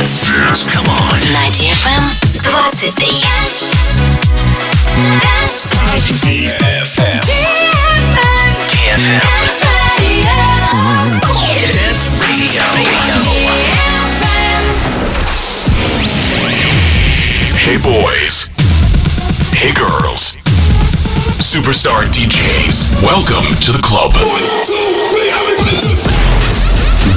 Dance. Dance. Come on. На DFM 23. DFM. DFM. Dance Radio. Hey boys. Hey girls. Superstar DJs. Welcome to the club.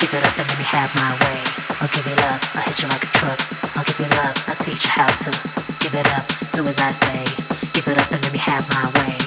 Give it up and let me have my way. I'll give you love, I'll hit you like a truck. I'll give you love, I'll teach you how to. Give it up, do as I say. Give it up and let me have my way.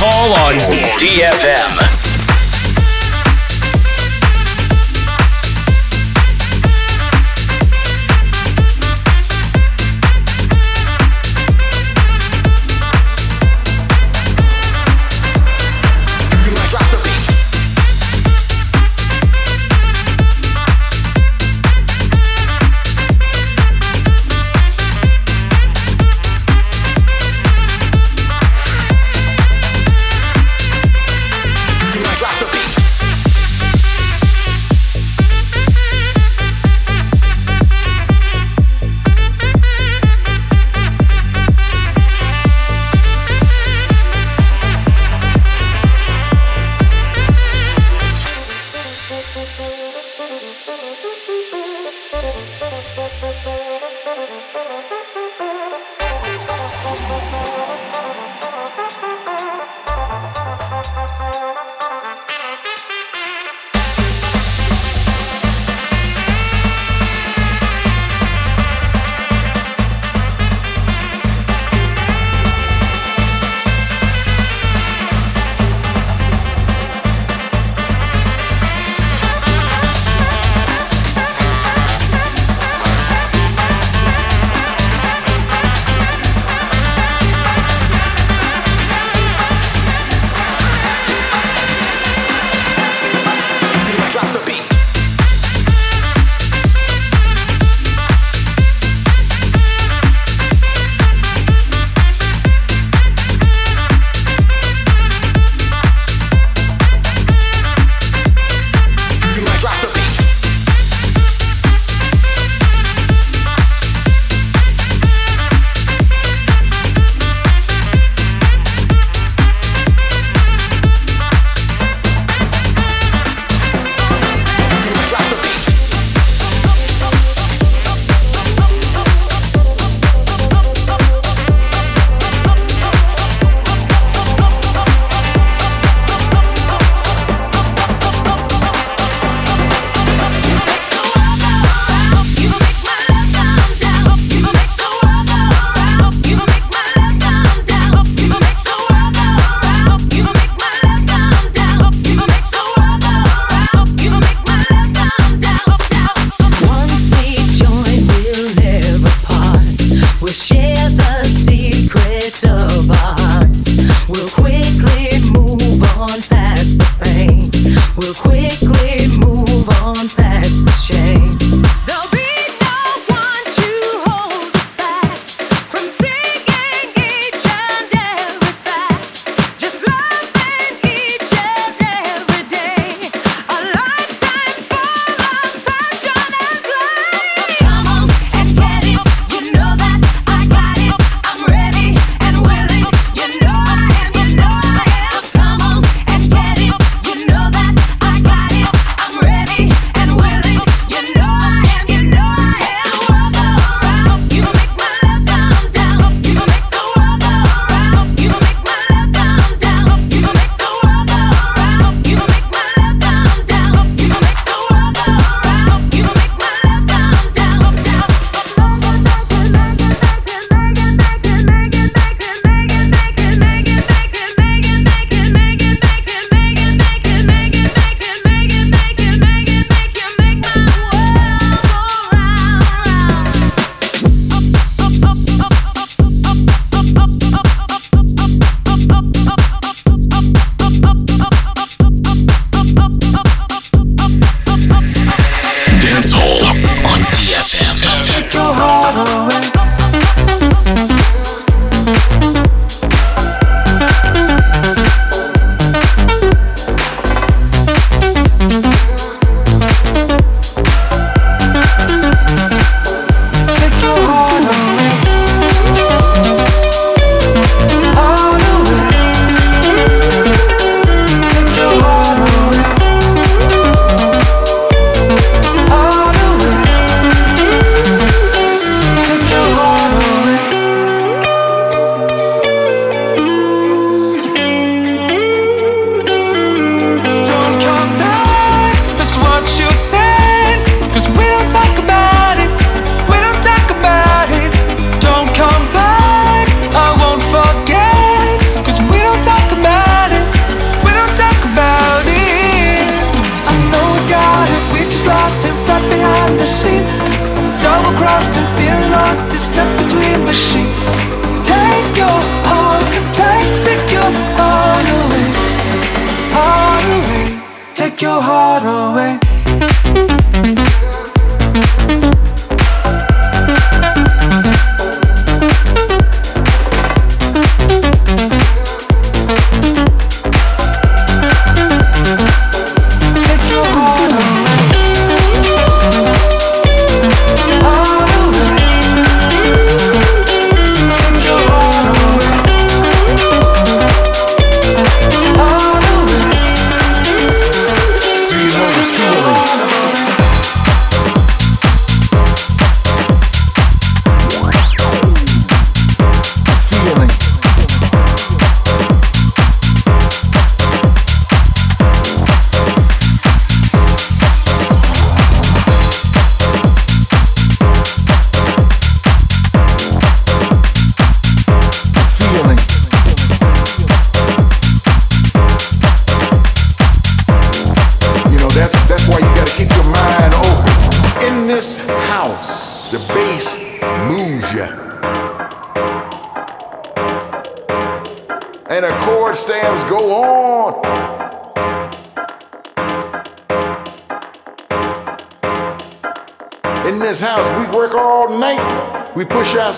Hall on DFM.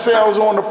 We push ourselves on the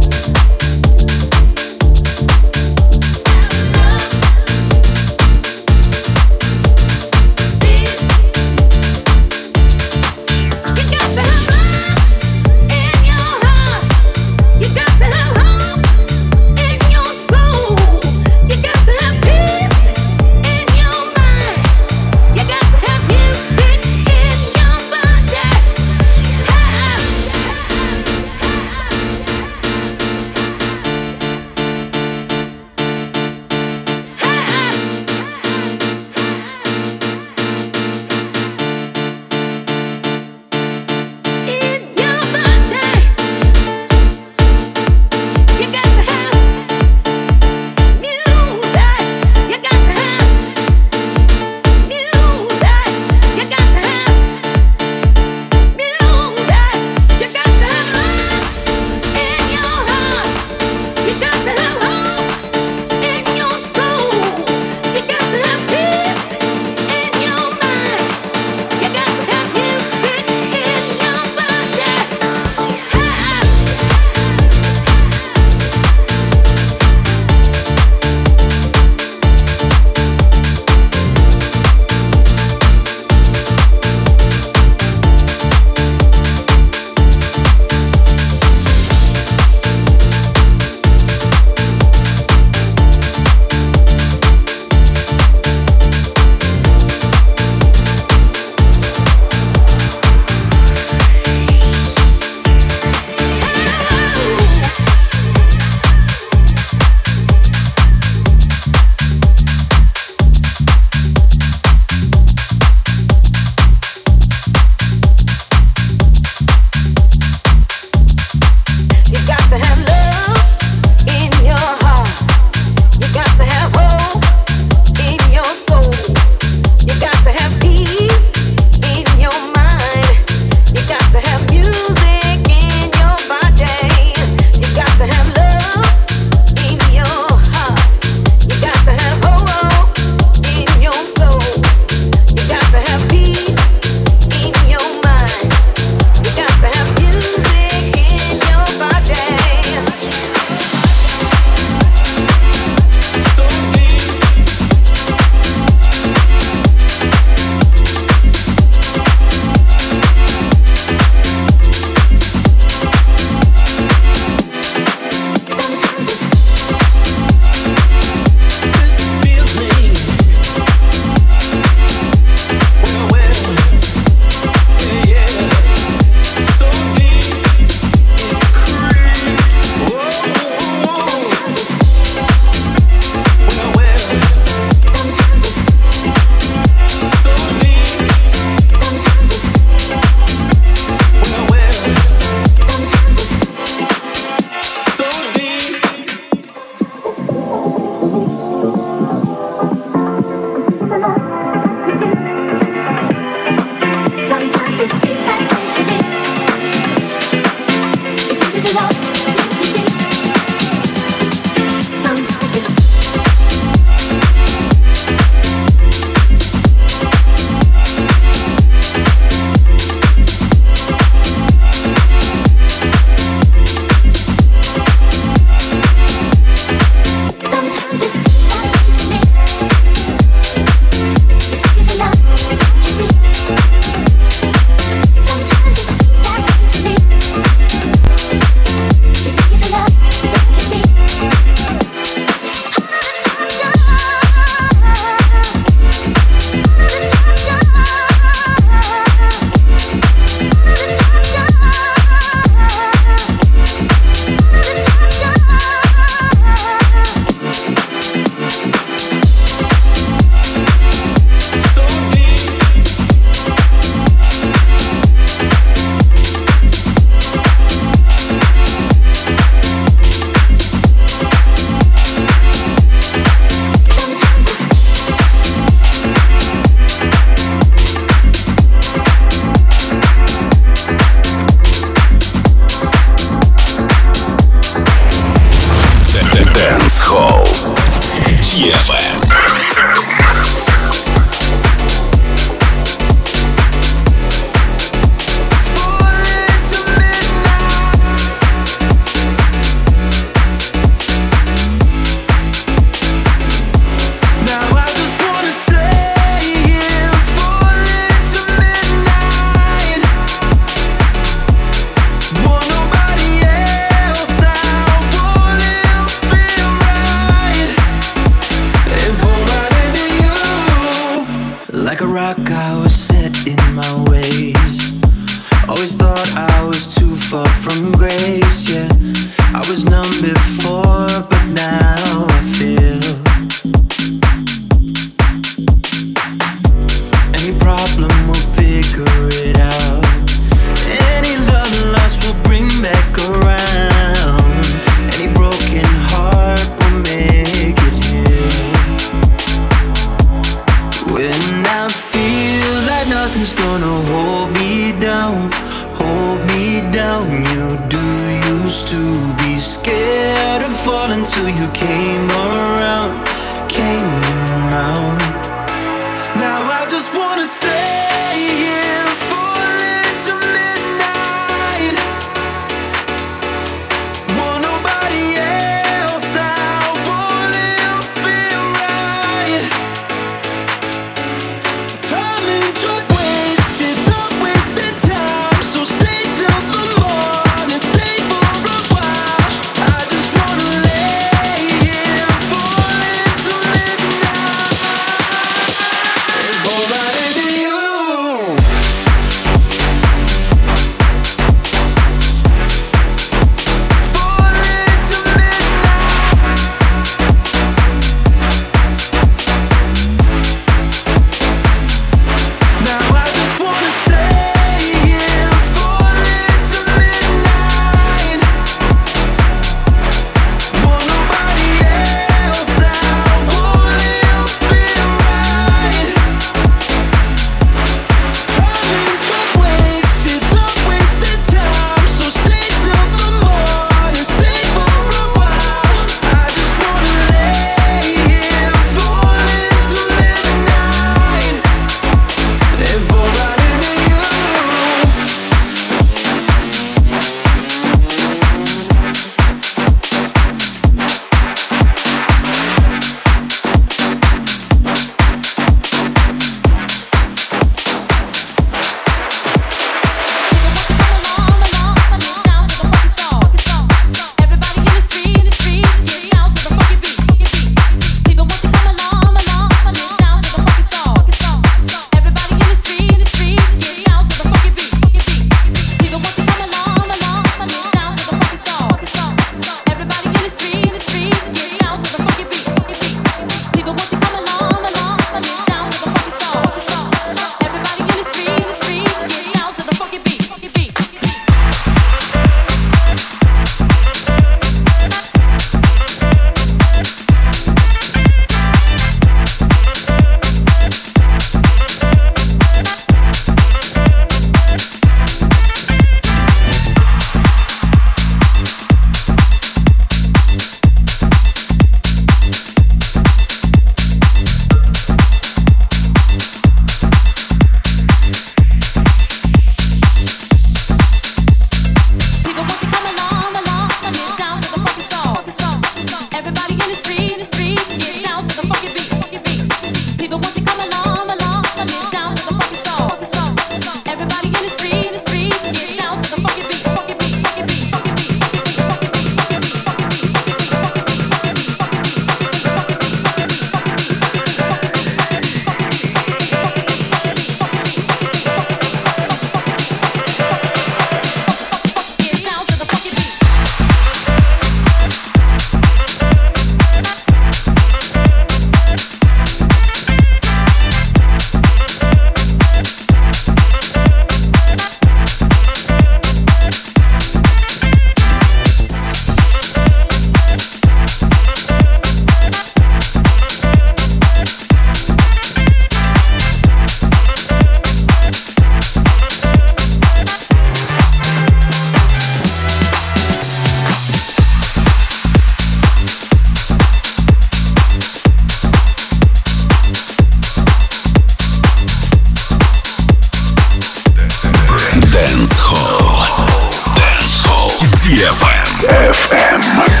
FM.